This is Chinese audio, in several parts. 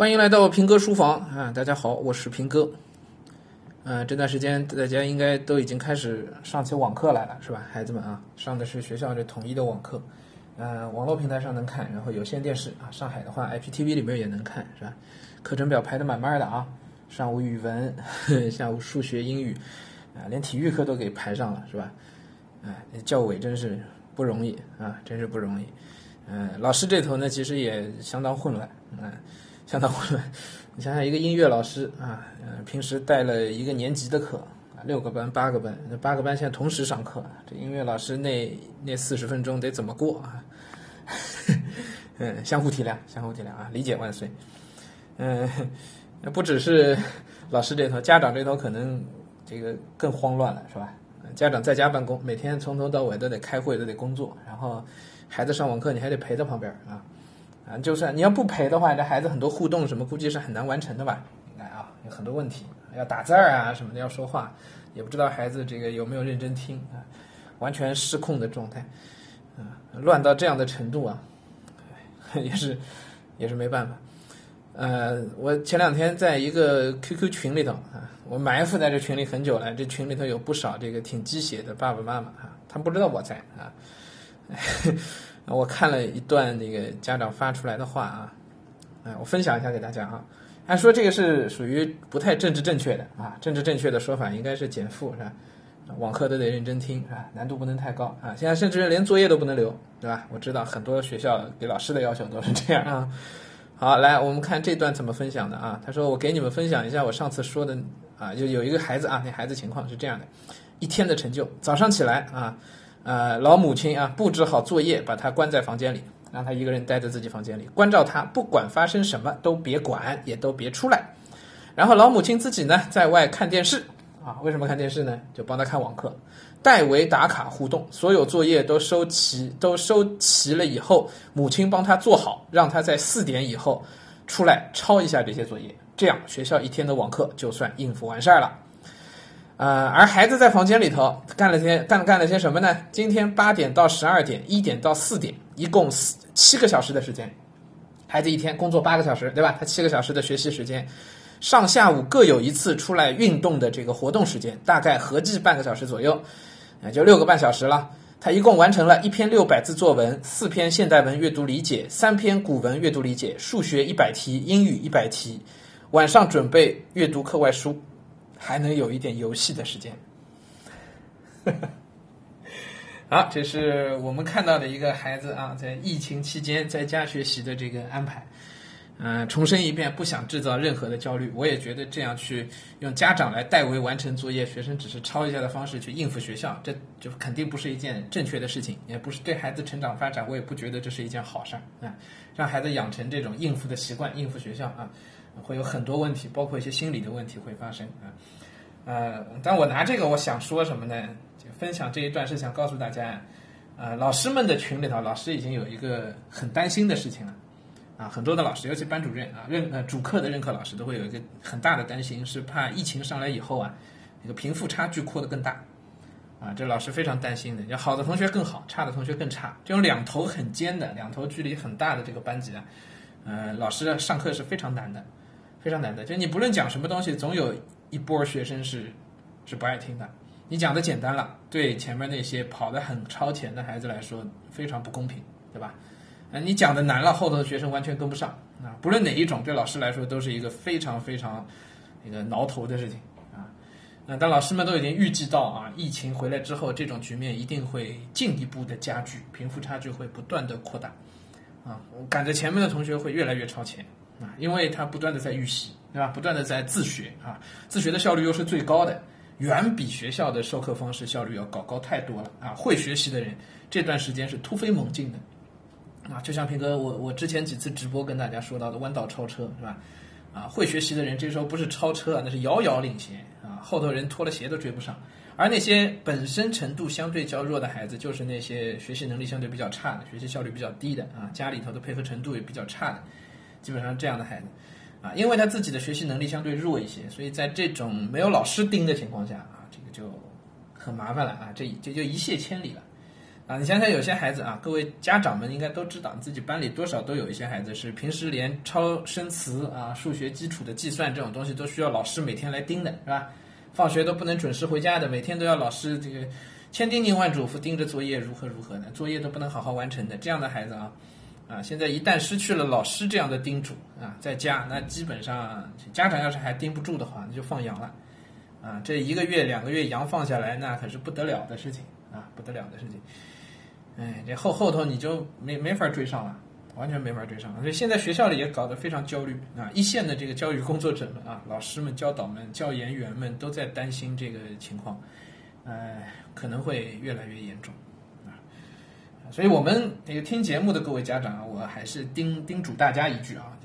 欢迎来到平哥书房啊！大家好，我是平哥。呃，这段时间大家应该都已经开始上起网课来了，是吧？孩子们啊，上的是学校这统一的网课，呃，网络平台上能看，然后有线电视啊，上海的话，IPTV 里面也能看，是吧？课程表排的满满的啊，上午语文，下午数学、英语，啊，连体育课都给排上了，是吧？哎，教委真是不容易啊，真是不容易。嗯，老师这头呢，其实也相当混乱，嗯。相当混乱，你想想，一个音乐老师啊，呃，平时带了一个年级的课啊，六个班、八个班，那八个班现在同时上课，这音乐老师那那四十分钟得怎么过啊？嗯，相互体谅，相互体谅啊，理解万岁。嗯，不只是 老师这头，家长这头可能这个更慌乱了，是吧？家长在家办公，每天从头到尾都得开会，都得工作，然后孩子上网课，你还得陪在旁边啊。啊，就算你要不陪的话，这孩子很多互动什么，估计是很难完成的吧？应该啊，有很多问题，要打字儿啊什么的，要说话，也不知道孩子这个有没有认真听啊，完全失控的状态，啊，乱到这样的程度啊，也是也是没办法。呃，我前两天在一个 QQ 群里头啊，我埋伏在这群里很久了，这群里头有不少这个挺鸡血的爸爸妈妈啊，他们不知道我在啊。我看了一段那个家长发出来的话啊，哎，我分享一下给大家啊。按说这个是属于不太政治正确的啊，政治正确的说法应该是减负是吧？网课都得认真听是吧？难度不能太高啊。现在甚至连作业都不能留，对吧？我知道很多学校给老师的要求都是这样啊。好，来我们看这段怎么分享的啊？他说我给你们分享一下我上次说的啊，就有一个孩子啊，那孩子情况是这样的，一天的成就，早上起来啊。呃，老母亲啊，布置好作业，把他关在房间里，让他一个人待在自己房间里，关照他，不管发生什么都别管，也都别出来。然后老母亲自己呢，在外看电视 啊。为什么看电视呢？就帮他看网课，代为打卡互动，所有作业都收齐，都收齐了以后，母亲帮他做好，让他在四点以后出来抄一下这些作业，这样学校一天的网课就算应付完事儿了。呃，而孩子在房间里头干了些干干了些什么呢？今天八点到十二点，一点到四点，一共四七个小时的时间。孩子一天工作八个小时，对吧？他七个小时的学习时间，上下午各有一次出来运动的这个活动时间，大概合计半个小时左右，也就六个半小时了。他一共完成了一篇六百字作文，四篇现代文阅读理解，三篇古文阅读理解，数学一百题，英语一百题。晚上准备阅读课外书。还能有一点游戏的时间，好，这是我们看到的一个孩子啊，在疫情期间在家学习的这个安排。嗯，重申一遍，不想制造任何的焦虑。我也觉得这样去用家长来代为完成作业，学生只是抄一下的方式去应付学校，这就肯定不是一件正确的事情，也不是对孩子成长发展，我也不觉得这是一件好事儿啊。让孩子养成这种应付的习惯，应付学校啊。会有很多问题，包括一些心理的问题会发生啊，呃，但我拿这个我想说什么呢？就分享这一段是想告诉大家，呃，老师们的群里头，老师已经有一个很担心的事情了，啊，很多的老师，尤其班主任啊，任呃主课的任课老师都会有一个很大的担心，是怕疫情上来以后啊，这个贫富差距扩得更大，啊，这老师非常担心的，要好的同学更好，差的同学更差，这种两头很尖的，两头距离很大的这个班级啊，呃，老师上课是非常难的。非常难的，就你不论讲什么东西，总有一波学生是是不爱听的。你讲的简单了，对前面那些跑得很超前的孩子来说非常不公平，对吧？啊，你讲的难了，后头的学生完全跟不上啊。不论哪一种，对老师来说都是一个非常非常那个挠头的事情啊。那但老师们都已经预计到啊，疫情回来之后，这种局面一定会进一步的加剧，贫富差距会不断的扩大啊。赶着前面的同学会越来越超前。啊，因为他不断的在预习，对吧？不断的在自学啊，自学的效率又是最高的，远比学校的授课方式效率要高高太多了啊！会学习的人这段时间是突飞猛进的啊！就像平哥我我之前几次直播跟大家说到的弯道超车是吧？啊，会学习的人这时候不是超车，那是遥遥领先啊！后头人脱了鞋都追不上，而那些本身程度相对较弱的孩子，就是那些学习能力相对比较差的，学习效率比较低的啊，家里头的配合程度也比较差的。基本上这样的孩子，啊，因为他自己的学习能力相对弱一些，所以在这种没有老师盯的情况下啊，这个就很麻烦了啊，这这就一泻千里了。啊，你想想有些孩子啊，各位家长们应该都知道，自己班里多少都有一些孩子是平时连超生词啊、数学基础的计算这种东西都需要老师每天来盯的，是吧？放学都不能准时回家的，每天都要老师这个千叮咛万嘱咐盯着作业如何如何的，作业都不能好好完成的这样的孩子啊，啊，现在一旦失去了老师这样的叮嘱啊，在家那基本上家长要是还盯不住的话，那就放羊了，啊，这一个月两个月羊放下来，那可是不得了的事情啊，不得了的事情。哎，这后后头你就没没法追上了，完全没法追上了。所以现在学校里也搞得非常焦虑啊，一线的这个教育工作者们啊，老师们、教导们、教研员们都在担心这个情况，呃，可能会越来越严重。所以我们这个听节目的各位家长啊，我还是叮叮嘱大家一句啊，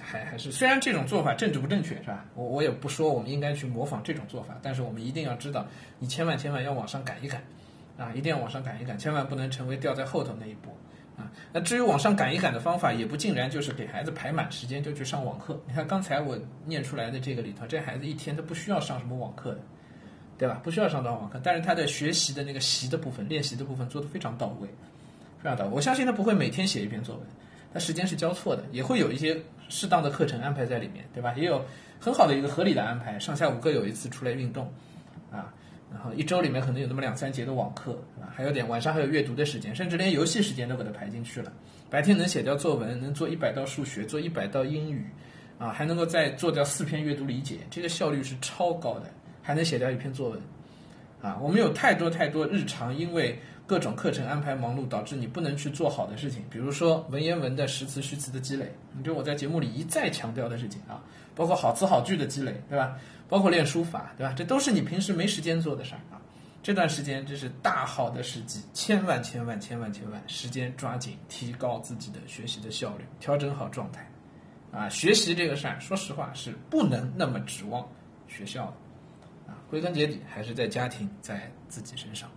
还还是虽然这种做法政治不正确是吧？我我也不说我们应该去模仿这种做法，但是我们一定要知道，你千万千万要往上赶一赶。啊，一定要往上赶一赶，千万不能成为掉在后头那一波啊！那至于往上赶一赶的方法，也不尽然就是给孩子排满时间就去上网课。你看刚才我念出来的这个里头，这孩子一天他不需要上什么网课的，对吧？不需要上到网课，但是他的学习的那个习的部分、练习的部分做得非常到位，非常到位。我相信他不会每天写一篇作文，他时间是交错的，也会有一些适当的课程安排在里面，对吧？也有很好的一个合理的安排，上下午各有一次出来运动，啊。然后一周里面可能有那么两三节的网课，啊？还有点晚上还有阅读的时间，甚至连游戏时间都给它排进去了。白天能写掉作文，能做一百道数学，做一百道英语，啊，还能够再做掉四篇阅读理解，这个效率是超高的，还能写掉一篇作文，啊，我们有太多太多日常因为各种课程安排忙碌导致你不能去做好的事情，比如说文言文的实词虚词的积累，你就我在节目里一再强调的事情啊，包括好词好句的积累，对吧？包括练书法，对吧？这都是你平时没时间做的事儿啊。这段时间这是大好的时机，千万千万千万千万时间抓紧，提高自己的学习的效率，调整好状态。啊，学习这个事儿，说实话是不能那么指望学校的。啊，归根结底还是在家庭，在自己身上。